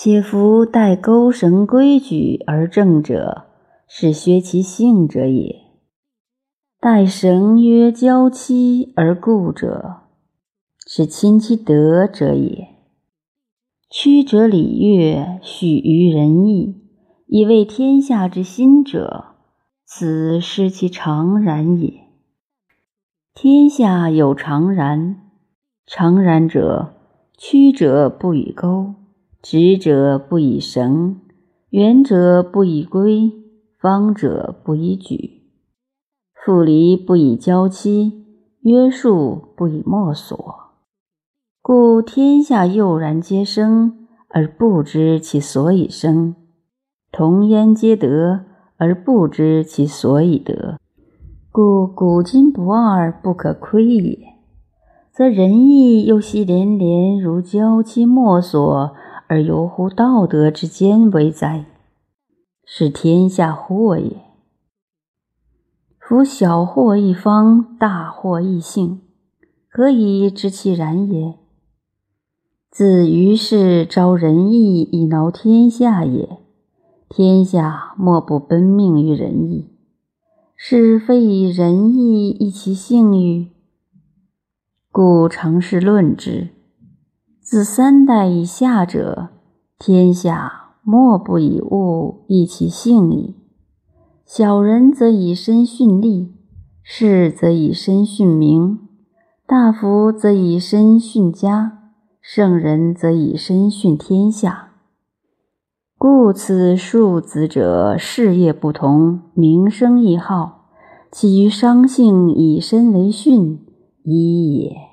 且夫待钩绳规矩而正者，是学其性者也；待绳约交期而固者，是亲其德者也。曲折礼乐，许于仁义，以为天下之心者，此失其常然也。天下有常然，常然者，曲者不以钩。直者不以绳，远者不以规，方者不以矩，复离不以交期，约束不以墨索。故天下悠然皆生，而不知其所以生；同焉皆得，而不知其所以得。故古今不二，不可窥也。则仁义又系连连如交期墨索。而游乎道德之间为哉？是天下祸也。夫小祸一方，大祸一幸，何以知其然也？自于是招仁义以挠天下也。天下莫不奔命于仁义，是非以仁义易其性欲，故常是论之。自三代以下者，天下莫不以物易其性矣。小人则以身殉利，士则以身殉名，大夫则以身殉家，圣人则以身殉天下。故此庶子者，事业不同，名声亦好，其于商性以身为训，一也。